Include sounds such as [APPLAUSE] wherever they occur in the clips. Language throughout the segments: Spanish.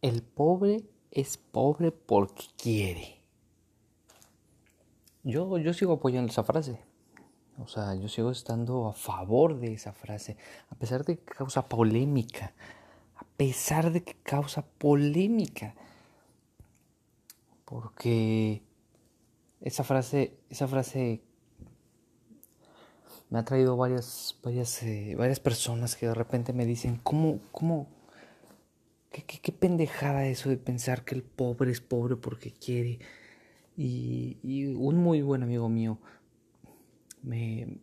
El pobre es pobre porque quiere. Yo, yo sigo apoyando esa frase. O sea, yo sigo estando a favor de esa frase, a pesar de que causa polémica, a pesar de que causa polémica. Porque esa frase, esa frase me ha traído varias, varias, eh, varias personas que de repente me dicen, ¿cómo, cómo, qué, qué, qué, pendejada eso de pensar que el pobre es pobre porque quiere? Y, y un muy buen amigo mío me,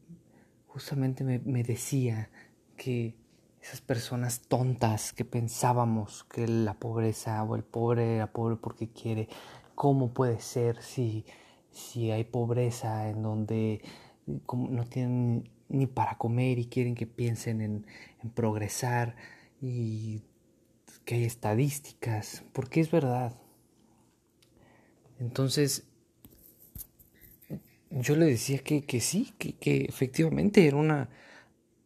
justamente me, me decía que esas personas tontas que pensábamos que la pobreza o el pobre era pobre porque quiere, ¿cómo puede ser si, si hay pobreza en donde no tienen ni para comer y quieren que piensen en, en progresar y que hay estadísticas, porque es verdad. Entonces, yo le decía que, que sí, que, que, efectivamente era una,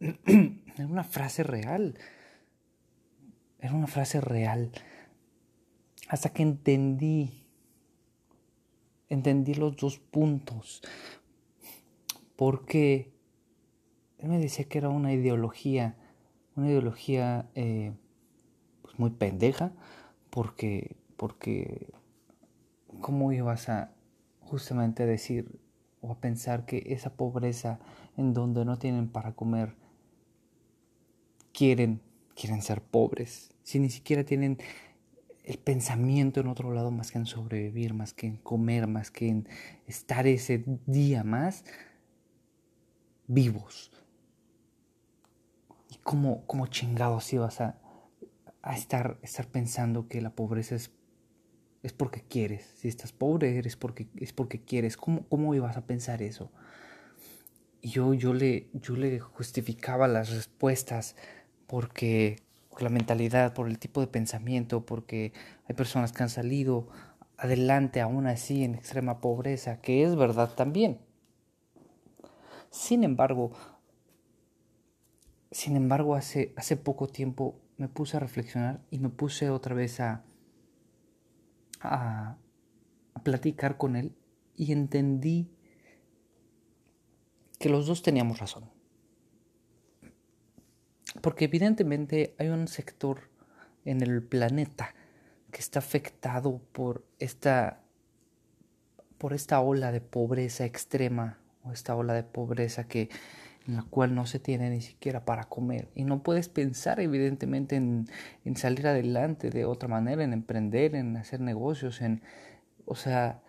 [CLEARS THROAT] era una frase real. Era una frase real. Hasta que entendí, entendí los dos puntos. Porque él me decía que era una ideología, una ideología eh, muy pendeja, porque, porque, ¿cómo ibas a justamente decir o a pensar que esa pobreza en donde no tienen para comer quieren quieren ser pobres si ni siquiera tienen el pensamiento en otro lado más que en sobrevivir más que en comer más que en estar ese día más vivos. Y cómo, cómo chingados ibas a, a estar, estar pensando que la pobreza es es porque quieres. Si estás pobre, eres porque, es porque quieres. ¿Cómo, cómo ibas a pensar eso? Yo, yo, le, yo le justificaba las respuestas porque por la mentalidad, por el tipo de pensamiento, porque hay personas que han salido adelante aún así en extrema pobreza, que es verdad también. Sin embargo, sin embargo, hace, hace poco tiempo me puse a reflexionar y me puse otra vez a, a, platicar con él y entendí que los dos teníamos razón. Porque evidentemente hay un sector en el planeta que está afectado por esta por esta ola de pobreza extrema o esta ola de pobreza que en la cual no se tiene ni siquiera para comer. Y no puedes pensar evidentemente en, en salir adelante de otra manera, en emprender, en hacer negocios, en, o sea,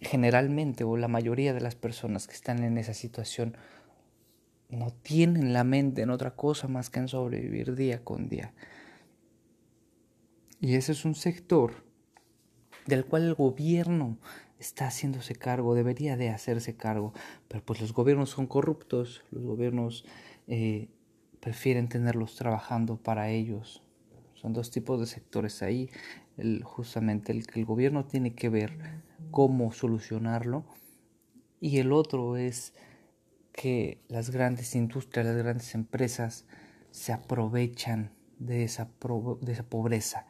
generalmente o la mayoría de las personas que están en esa situación no tienen la mente en otra cosa más que en sobrevivir día con día. Y ese es un sector del cual el gobierno está haciéndose cargo, debería de hacerse cargo, pero pues los gobiernos son corruptos, los gobiernos eh, prefieren tenerlos trabajando para ellos. Son dos tipos de sectores ahí, el, justamente el que el gobierno tiene que ver cómo solucionarlo. Y el otro es que las grandes industrias, las grandes empresas se aprovechan de esa, de esa pobreza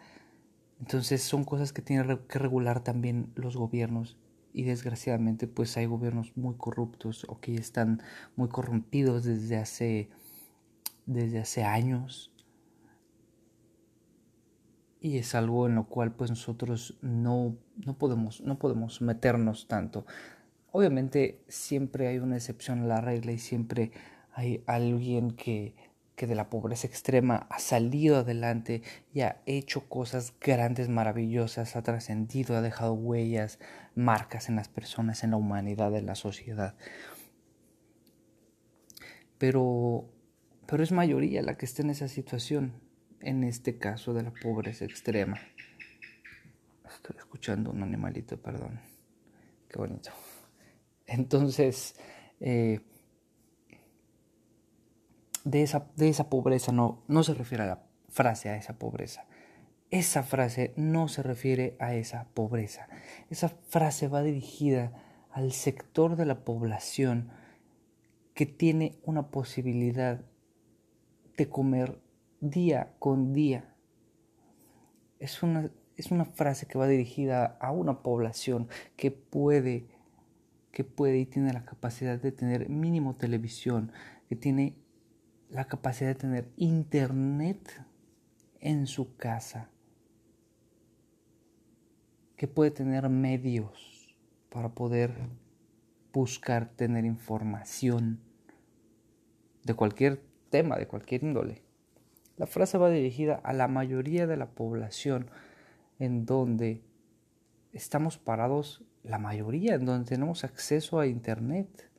entonces son cosas que tienen que regular también los gobiernos. Y desgraciadamente pues hay gobiernos muy corruptos o que están muy corrompidos desde hace desde hace años. Y es algo en lo cual pues nosotros no, no podemos no podemos meternos tanto. Obviamente siempre hay una excepción a la regla y siempre hay alguien que que de la pobreza extrema ha salido adelante y ha hecho cosas grandes, maravillosas, ha trascendido, ha dejado huellas, marcas en las personas, en la humanidad, en la sociedad. Pero, pero es mayoría la que está en esa situación, en este caso de la pobreza extrema. Estoy escuchando un animalito, perdón. Qué bonito. Entonces, eh, de esa, de esa pobreza no, no se refiere a la frase, a esa pobreza. Esa frase no se refiere a esa pobreza. Esa frase va dirigida al sector de la población que tiene una posibilidad de comer día con día. es una, es una frase que va dirigida a una población que puede, que puede y tiene la capacidad de tener mínimo televisión, que tiene la capacidad de tener internet en su casa, que puede tener medios para poder buscar tener información de cualquier tema, de cualquier índole. La frase va dirigida a la mayoría de la población en donde estamos parados, la mayoría, en donde tenemos acceso a Internet,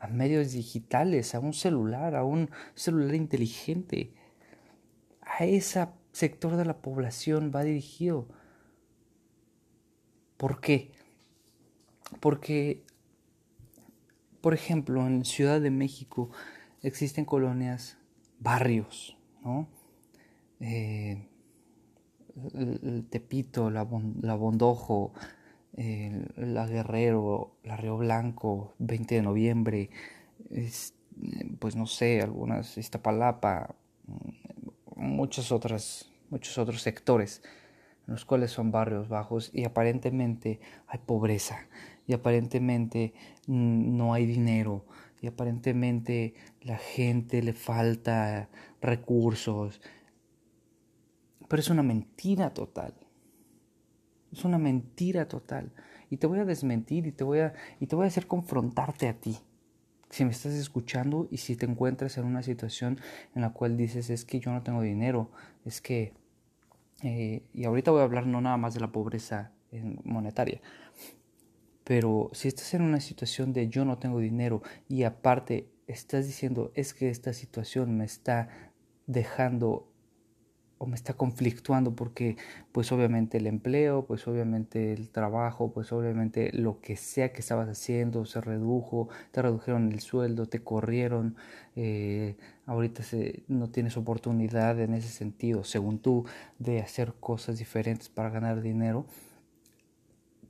a medios digitales, a un celular, a un celular inteligente. A ese sector de la población va dirigido. ¿Por qué? Porque, por ejemplo, en Ciudad de México existen colonias, barrios, ¿no? Eh, el, Tepito, la, la Bondojo, la Guerrero, la Río Blanco, 20 de noviembre, pues no sé, algunas, Iztapalapa, muchos otras, muchos otros sectores los cuales son barrios bajos y aparentemente hay pobreza y aparentemente mm, no hay dinero y aparentemente la gente le falta recursos. Pero es una mentira total. Es una mentira total. Y te voy a desmentir y te voy a, y te voy a hacer confrontarte a ti. Si me estás escuchando y si te encuentras en una situación en la cual dices es que yo no tengo dinero, es que eh, y ahorita voy a hablar no nada más de la pobreza monetaria, pero si estás en una situación de yo no tengo dinero y aparte estás diciendo es que esta situación me está dejando o me está conflictuando porque pues obviamente el empleo, pues obviamente el trabajo, pues obviamente lo que sea que estabas haciendo se redujo, te redujeron el sueldo, te corrieron, eh, ahorita no tienes oportunidad en ese sentido, según tú, de hacer cosas diferentes para ganar dinero,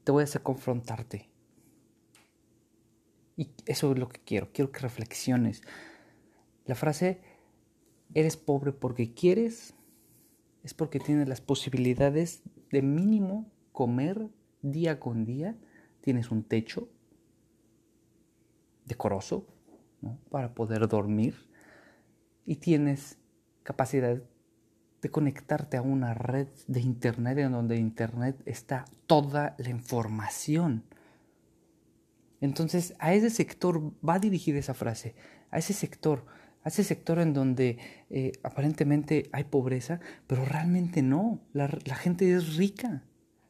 te voy a hacer confrontarte. Y eso es lo que quiero, quiero que reflexiones. La frase, eres pobre porque quieres es porque tienes las posibilidades de mínimo comer día con día, tienes un techo decoroso para poder dormir. Y tienes capacidad de conectarte a una red de internet en donde internet está toda la información. Entonces a ese sector va dirigida esa frase, a ese sector a ese sector en donde eh, aparentemente hay pobreza, pero realmente no. La, gente es rica.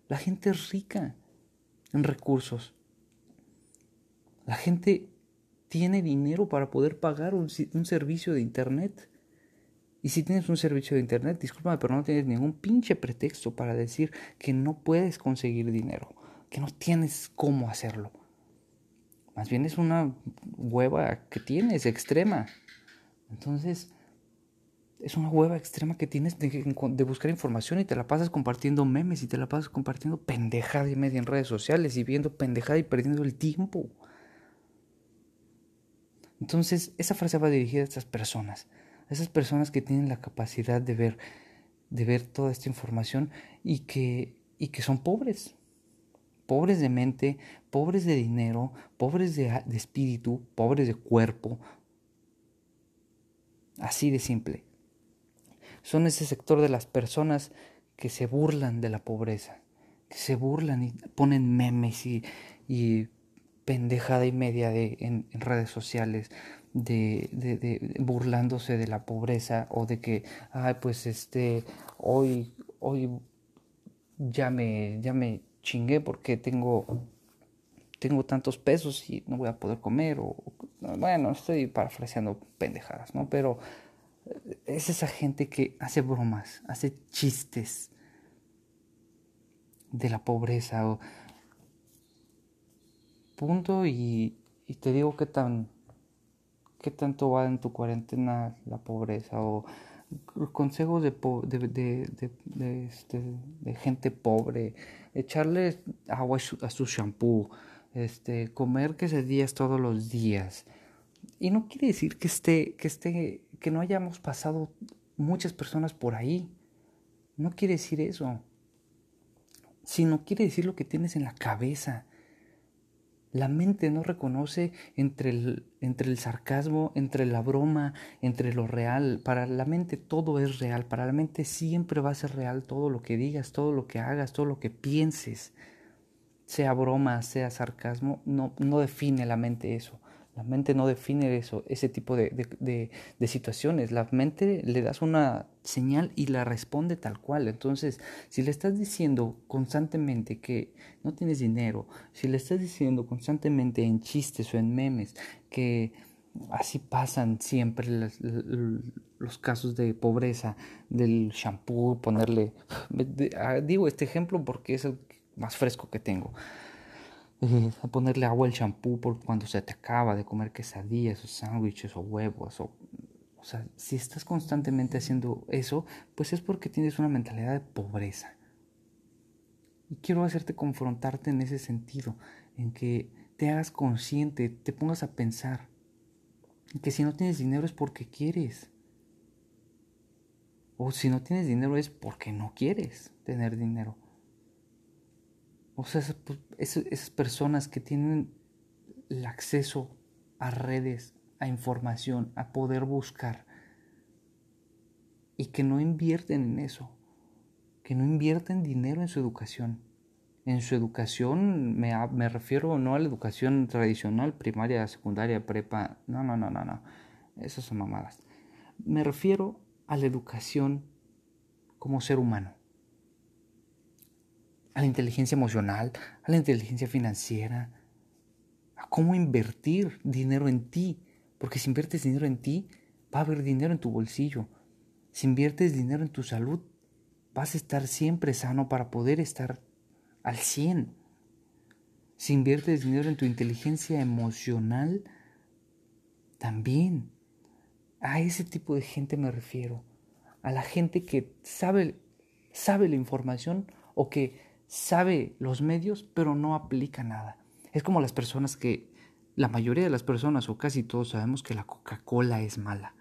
La gente es rica en recursos. La gente tiene dinero para poder pagar un, un, servicio de Internet. Y si tienes un servicio de Internet, discúlpame, pero no tienes ningún pinche pretexto para decir que no puedes conseguir dinero, que no tienes cómo hacerlo. Más bien es una hueva que tienes extrema. Entonces, es una hueva extrema que tienes de, buscar información y te la pasas compartiendo memes y te la pasas compartiendo pendejada y media en redes sociales y viendo pendejada y perdiendo el tiempo. Entonces, esa frase va dirigida a estas personas, a esas personas que tienen la capacidad de ver, de ver toda esta información y que, y que son pobres. Pobres de mente, pobres de dinero, pobres de, de espíritu, pobres de cuerpo, Así de simple. Son ese sector de las personas que se burlan de la pobreza, que se burlan y ponen memes y, y pendejada y media en, redes sociales de, de, burlándose de la pobreza o de que, ay, pues este, hoy, hoy ya me, ya me chingué porque tengo, tengo tantos pesos y no voy a poder comer o, bueno, estoy parafraseando pendejadas, ¿no? Pero eh, es esa gente que hace bromas, hace chistes de la pobreza o punto y, te digo qué tan qué tanto va en tu cuarentena la pobreza o consejos de, de, de, este, de, gente pobre, echarle agua a su shampoo, este, comer quesadillas todos los días. Y no quiere decir que esté, que esté, que no hayamos pasado muchas personas por ahí. No quiere decir eso. Sino quiere decir lo que tienes en la cabeza. La mente no reconoce entre el, entre el sarcasmo, entre la broma, entre lo real. Para la mente todo es real. Para la mente siempre va a ser real todo lo que digas, todo lo que hagas, todo lo que pienses. Sea broma, sea sarcasmo, no, no define la mente eso. La mente no define eso, ese tipo de, de, de, situaciones. La mente le das una señal y la responde tal cual. Entonces, si le estás diciendo constantemente que no tienes dinero, si le estás diciendo constantemente en chistes o en memes que así pasan siempre los, casos de pobreza, del shampoo, ponerle... Digo este ejemplo porque es más fresco que tengo a ponerle agua al champú por cuando se te acaba de comer quesadillas o sándwiches o huevos o o sea, si estás constantemente haciendo eso, pues es porque tienes una mentalidad de pobreza. Y quiero hacerte confrontarte en ese sentido, en que te hagas consciente, te pongas a pensar, en que si no tienes dinero es porque quieres. O si no tienes dinero es porque no quieres tener dinero. O sea, pues, esas, personas que tienen el acceso a redes, a información, a poder buscar y que no invierten en eso, que no invierten dinero en su educación. En su educación me, me refiero no a la educación tradicional, primaria, secundaria, prepa, no, no, no, no, no, esas son mamadas. Me refiero a la educación como ser humano a la inteligencia emocional, a la inteligencia financiera, a cómo invertir dinero en ti. Porque si inviertes dinero en ti, va a haber dinero en tu bolsillo. Si inviertes dinero en tu salud, vas a estar siempre sano para poder estar al 100. Si inviertes dinero en tu inteligencia emocional, también. A ese tipo de gente me refiero. A la gente que sabe, sabe la información o que sabe los medios, pero no aplica nada. Es como las personas que, la mayoría de las personas, o casi todos sabemos que la Coca-Cola es mala.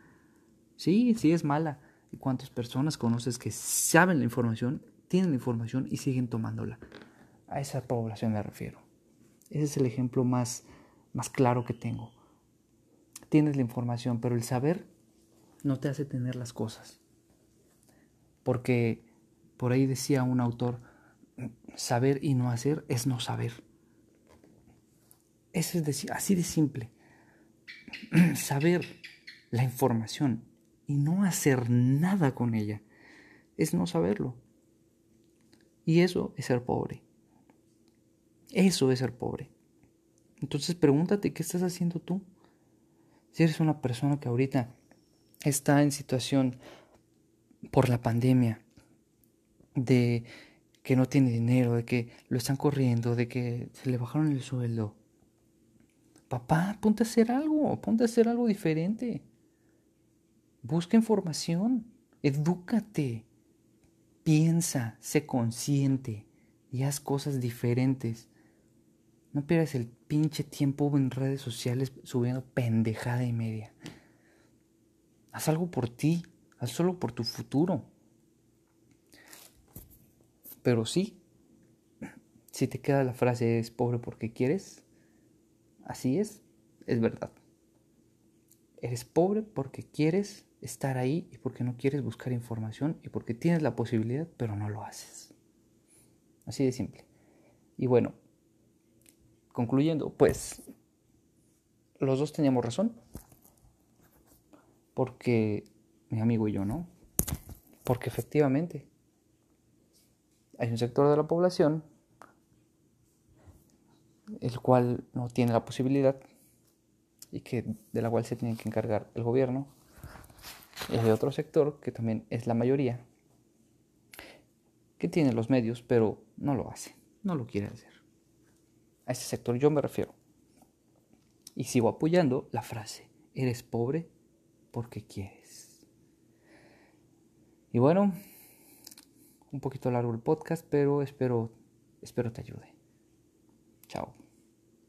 Sí, sí es mala. ¿Y cuántas personas conoces que saben la información, tienen la información y siguen tomándola? A esa población me refiero. Ese es el ejemplo más, más claro que tengo. Tienes la información, pero el saber no te hace tener las cosas. Porque por ahí decía un autor, saber y no hacer es no saber. Eso es decir, así de simple. [CLEARS THROAT] saber la información y no hacer nada con ella es no saberlo. Y eso es ser pobre. Eso es ser pobre. Entonces pregúntate qué estás haciendo tú. Si eres una persona que ahorita está en situación por la pandemia de que no tiene dinero, de que lo están corriendo, de que se le bajaron el sueldo. Papá, ponte a hacer algo, ponte a hacer algo diferente. Busca información, edúcate, piensa, sé consciente y haz cosas diferentes. No pierdas el pinche tiempo en redes sociales subiendo pendejada y media. Haz algo por ti, haz solo por tu futuro. Pero sí, si te queda la frase es pobre porque quieres, así es, es verdad. Eres pobre porque quieres estar ahí y porque no quieres buscar información y porque tienes la posibilidad pero no lo haces. Así de simple. Y bueno, concluyendo, pues los dos teníamos razón. Porque mi amigo y yo no. Porque efectivamente hay un sector de la población el cual no tiene la posibilidad y que de la cual se tiene que encargar el gobierno y hay otro sector que también es la mayoría que tiene los medios pero no lo hace no lo quiere hacer. A ese sector yo me refiero. Y sigo apoyando la frase eres pobre porque quieres y bueno un poquito largo el podcast, pero espero, espero te ayude. Chao.